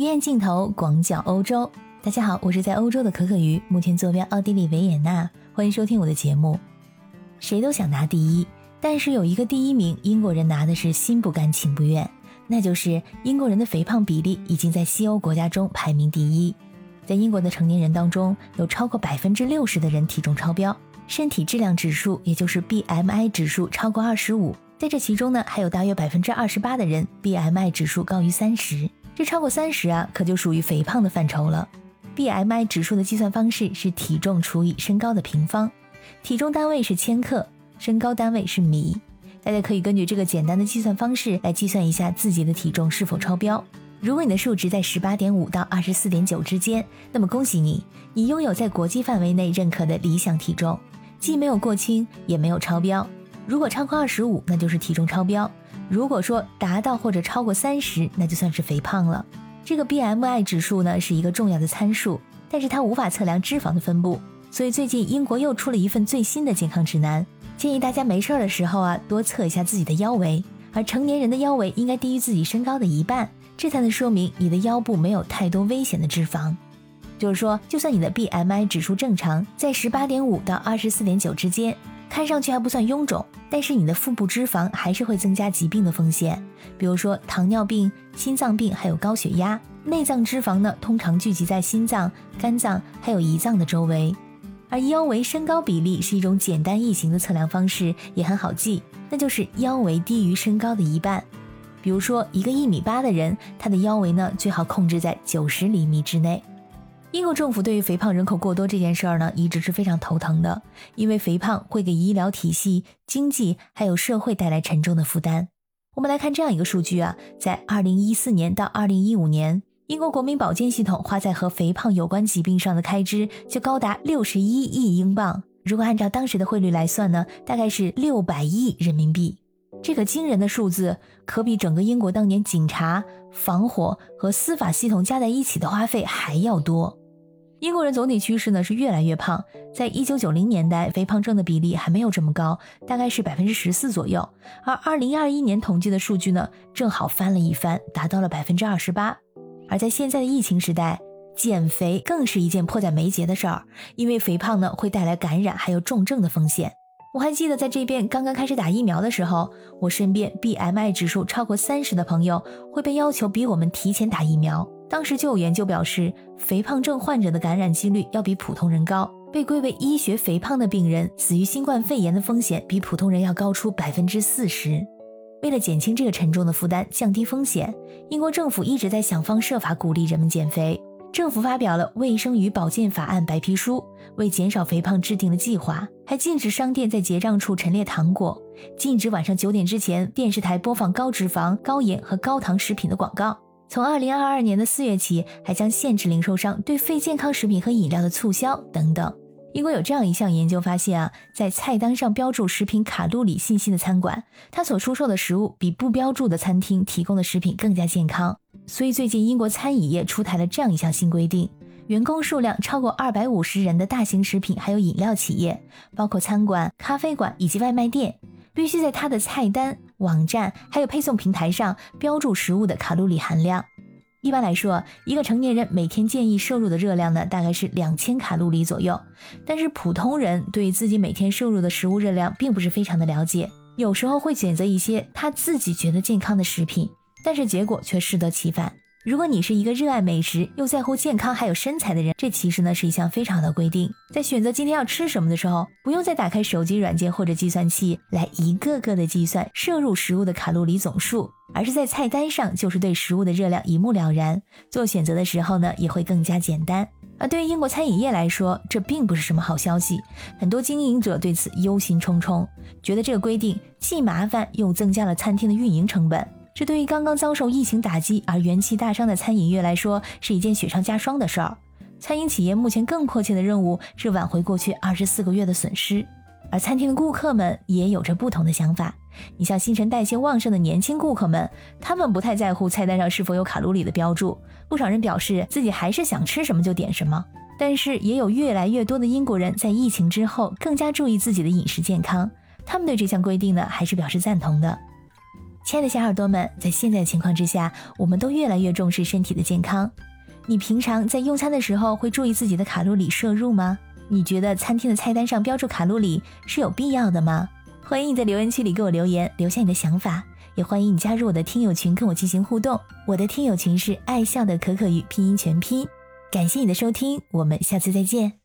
鱼眼镜头广角欧洲，大家好，我是在欧洲的可可鱼，目前坐标奥地利维也纳，欢迎收听我的节目。谁都想拿第一，但是有一个第一名，英国人拿的是心不甘情不愿，那就是英国人的肥胖比例已经在西欧国家中排名第一。在英国的成年人当中，有超过百分之六十的人体重超标，身体质量指数也就是 BMI 指数超过二十五，在这其中呢，还有大约百分之二十八的人 BMI 指数高于三十。这超过三十啊，可就属于肥胖的范畴了。BMI 指数的计算方式是体重除以身高的平方，体重单位是千克，身高单位是米。大家可以根据这个简单的计算方式来计算一下自己的体重是否超标。如果你的数值在十八点五到二十四点九之间，那么恭喜你，你拥有在国际范围内认可的理想体重，既没有过轻，也没有超标。如果超过二十五，那就是体重超标。如果说达到或者超过三十，那就算是肥胖了。这个 BMI 指数呢是一个重要的参数，但是它无法测量脂肪的分布。所以最近英国又出了一份最新的健康指南，建议大家没事儿的时候啊多测一下自己的腰围，而成年人的腰围应该低于自己身高的一半，这才能说明你的腰部没有太多危险的脂肪。就是说，就算你的 BMI 指数正常，在十八点五到二十四点九之间。看上去还不算臃肿，但是你的腹部脂肪还是会增加疾病的风险，比如说糖尿病、心脏病，还有高血压。内脏脂肪呢，通常聚集在心脏、肝脏还有胰脏的周围。而腰围身高比例是一种简单易行的测量方式，也很好记，那就是腰围低于身高的一半。比如说一个一米八的人，他的腰围呢最好控制在九十厘米之内。英国政府对于肥胖人口过多这件事儿呢，一直是非常头疼的，因为肥胖会给医疗体系、经济还有社会带来沉重的负担。我们来看这样一个数据啊，在二零一四年到二零一五年，英国国民保健系统花在和肥胖有关疾病上的开支就高达六十一亿英镑。如果按照当时的汇率来算呢，大概是六百亿人民币。这个惊人的数字，可比整个英国当年警察、防火和司法系统加在一起的花费还要多。英国人总体趋势呢是越来越胖，在一九九零年代，肥胖症的比例还没有这么高，大概是百分之十四左右。而二零二一年统计的数据呢，正好翻了一番，达到了百分之二十八。而在现在的疫情时代，减肥更是一件迫在眉睫的事儿，因为肥胖呢会带来感染还有重症的风险。我还记得在这边刚刚开始打疫苗的时候，我身边 BMI 指数超过三十的朋友会被要求比我们提前打疫苗。当时就有研究表示，肥胖症患者的感染几率要比普通人高，被归为医学肥胖的病人死于新冠肺炎的风险比普通人要高出百分之四十。为了减轻这个沉重的负担，降低风险，英国政府一直在想方设法鼓励人们减肥。政府发表了《卫生与保健法案白皮书》，为减少肥胖制定了计划，还禁止商店在结账处陈列糖果，禁止晚上九点之前电视台播放高脂肪、高盐和高糖食品的广告。从二零二二年的四月起，还将限制零售商对非健康食品和饮料的促销等等。英国有这样一项研究发现啊，在菜单上标注食品卡路里信息的餐馆，它所出售的食物比不标注的餐厅提供的食品更加健康。所以最近英国餐饮业出台了这样一项新规定：员工数量超过二百五十人的大型食品还有饮料企业，包括餐馆、咖啡馆以及外卖店。必须在它的菜单、网站还有配送平台上标注食物的卡路里含量。一般来说，一个成年人每天建议摄入的热量呢，大概是两千卡路里左右。但是普通人对自己每天摄入的食物热量并不是非常的了解，有时候会选择一些他自己觉得健康的食品，但是结果却适得其反。如果你是一个热爱美食又在乎健康还有身材的人，这其实呢是一项非常的规定。在选择今天要吃什么的时候，不用再打开手机软件或者计算器来一个个的计算摄入食物的卡路里总数，而是在菜单上就是对食物的热量一目了然。做选择的时候呢，也会更加简单。而对于英国餐饮业来说，这并不是什么好消息。很多经营者对此忧心忡忡，觉得这个规定既麻烦又增加了餐厅的运营成本。这对于刚刚遭受疫情打击而元气大伤的餐饮业来说，是一件雪上加霜的事儿。餐饮企业目前更迫切的任务是挽回过去二十四个月的损失，而餐厅的顾客们也有着不同的想法。你像新陈代谢旺盛的年轻顾客们，他们不太在乎菜单上是否有卡路里的标注，不少人表示自己还是想吃什么就点什么。但是也有越来越多的英国人在疫情之后更加注意自己的饮食健康，他们对这项规定呢还是表示赞同的。亲爱的小耳朵们，在现在的情况之下，我们都越来越重视身体的健康。你平常在用餐的时候会注意自己的卡路里摄入吗？你觉得餐厅的菜单上标注卡路里是有必要的吗？欢迎你在留言区里给我留言，留下你的想法。也欢迎你加入我的听友群，跟我进行互动。我的听友群是爱笑的可可鱼拼音全拼。感谢你的收听，我们下次再见。